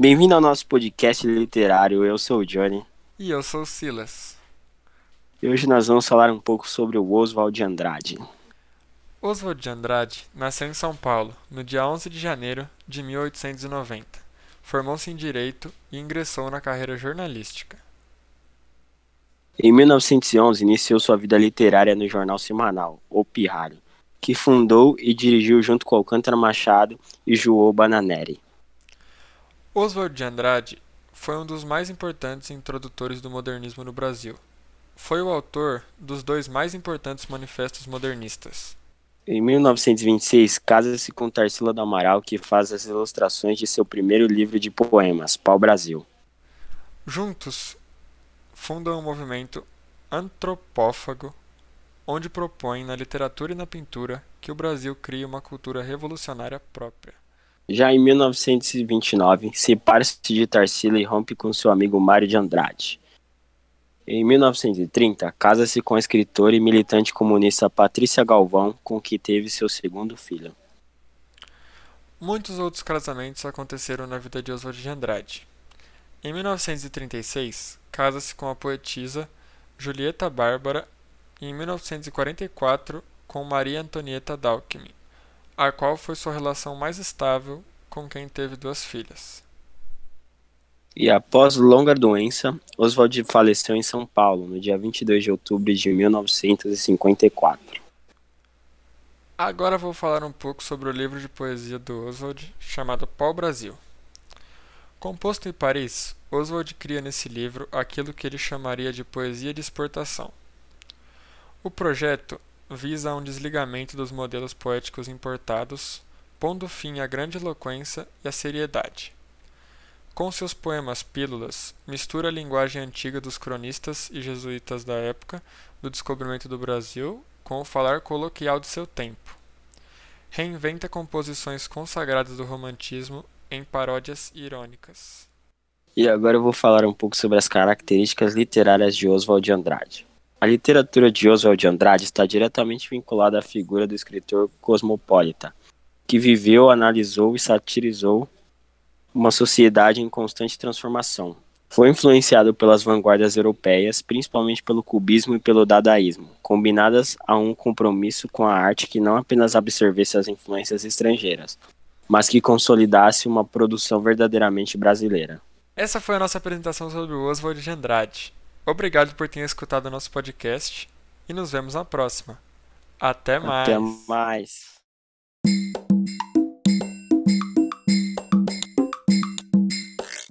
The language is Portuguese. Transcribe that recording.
Bem-vindo ao nosso podcast literário. Eu sou o Johnny. E eu sou o Silas. E hoje nós vamos falar um pouco sobre o Oswald de Andrade. Oswald de Andrade nasceu em São Paulo no dia 11 de janeiro de 1890. Formou-se em Direito e ingressou na carreira jornalística. Em 1911, iniciou sua vida literária no jornal semanal, O Pirralho, que fundou e dirigiu junto com Alcântara Machado e João Bananeri. Oswald de Andrade foi um dos mais importantes introdutores do modernismo no Brasil. Foi o autor dos dois mais importantes manifestos modernistas. Em 1926, casa-se com Tarsila do Amaral, que faz as ilustrações de seu primeiro livro de poemas, Pau Brasil. Juntos, fundam o movimento antropófago, onde propõem na literatura e na pintura que o Brasil crie uma cultura revolucionária própria. Já em 1929, separa-se de Tarsila e rompe com seu amigo Mário de Andrade. Em 1930, casa-se com a escritora e militante comunista Patrícia Galvão, com quem teve seu segundo filho. Muitos outros casamentos aconteceram na vida de Oswald de Andrade. Em 1936, casa-se com a poetisa Julieta Bárbara e em 1944 com Maria Antonieta Dalkmin, a qual foi sua relação mais estável com quem teve duas filhas. E após longa doença, Oswald faleceu em São Paulo no dia 22 de outubro de 1954. Agora vou falar um pouco sobre o livro de poesia do Oswald chamado Pau Brasil. Composto em Paris, Oswald cria nesse livro aquilo que ele chamaria de poesia de exportação. O projeto visa um desligamento dos modelos poéticos importados, pondo fim à grande eloquência e à seriedade. Com seus poemas pílulas, mistura a linguagem antiga dos cronistas e jesuítas da época do descobrimento do Brasil com o falar coloquial de seu tempo. Reinventa composições consagradas do romantismo em paródias irônicas. E agora eu vou falar um pouco sobre as características literárias de Oswald de Andrade. A literatura de Oswald de Andrade está diretamente vinculada à figura do escritor cosmopolita, que viveu, analisou e satirizou uma sociedade em constante transformação. Foi influenciado pelas vanguardas europeias, principalmente pelo cubismo e pelo dadaísmo, combinadas a um compromisso com a arte que não apenas absorvesse as influências estrangeiras, mas que consolidasse uma produção verdadeiramente brasileira. Essa foi a nossa apresentação sobre o Oswald de Andrade. Obrigado por ter escutado o nosso podcast e nos vemos na próxima. Até mais. Até mais.